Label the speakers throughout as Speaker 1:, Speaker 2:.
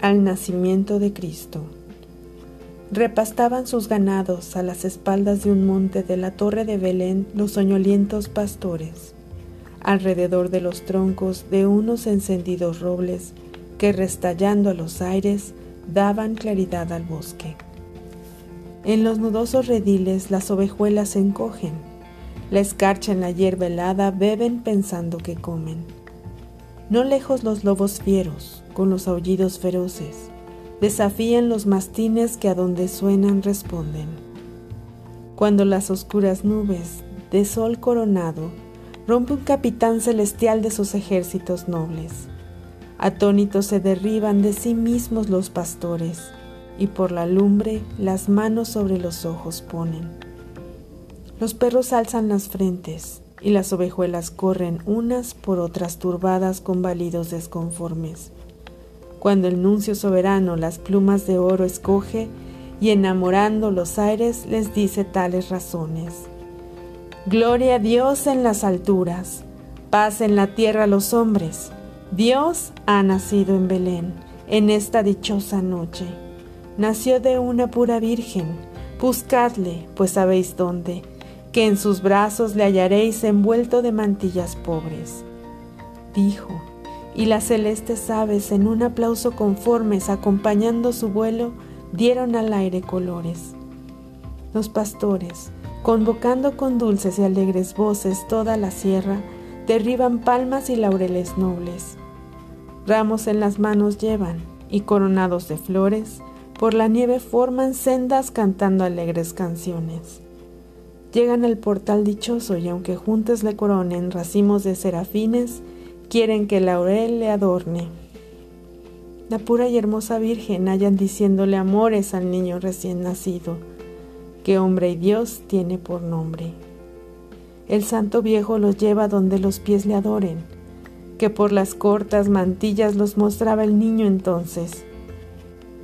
Speaker 1: al nacimiento de Cristo. Repastaban sus ganados a las espaldas de un monte de la torre de Belén los soñolientos pastores, alrededor de los troncos de unos encendidos robles que restallando a los aires daban claridad al bosque. En los nudosos rediles las ovejuelas se encogen, la escarcha en la hierba helada beben pensando que comen. No lejos los lobos fieros, con los aullidos feroces, desafían los mastines que a donde suenan responden. Cuando las oscuras nubes, de sol coronado, rompe un capitán celestial de sus ejércitos nobles. Atónitos se derriban de sí mismos los pastores, y por la lumbre las manos sobre los ojos ponen. Los perros alzan las frentes, y las ovejuelas corren unas por otras turbadas con balidos desconformes cuando el nuncio soberano las plumas de oro escoge y enamorando los aires les dice tales razones. Gloria a Dios en las alturas, paz en la tierra a los hombres. Dios ha nacido en Belén, en esta dichosa noche. Nació de una pura virgen, buscadle, pues sabéis dónde, que en sus brazos le hallaréis envuelto de mantillas pobres. Dijo, y las celestes aves en un aplauso conformes acompañando su vuelo dieron al aire colores. Los pastores, convocando con dulces y alegres voces toda la sierra, derriban palmas y laureles nobles. Ramos en las manos llevan y coronados de flores, por la nieve forman sendas cantando alegres canciones. Llegan al portal dichoso y aunque juntos le coronen racimos de serafines, quieren que laurel le adorne. La pura y hermosa Virgen hallan diciéndole amores al niño recién nacido, que hombre y Dios tiene por nombre. El santo viejo los lleva donde los pies le adoren, que por las cortas mantillas los mostraba el niño entonces.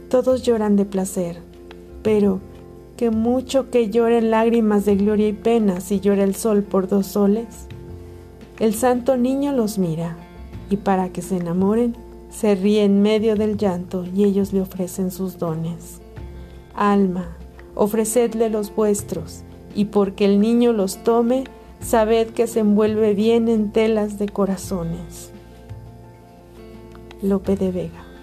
Speaker 1: Todos lloran de placer, pero que mucho que lloren lágrimas de gloria y pena si llora el sol por dos soles. El santo niño los mira y para que se enamoren, se ríe en medio del llanto y ellos le ofrecen sus dones. Alma, ofrecedle los vuestros, y porque el niño los tome, sabed que se envuelve bien en telas de corazones. Lope de Vega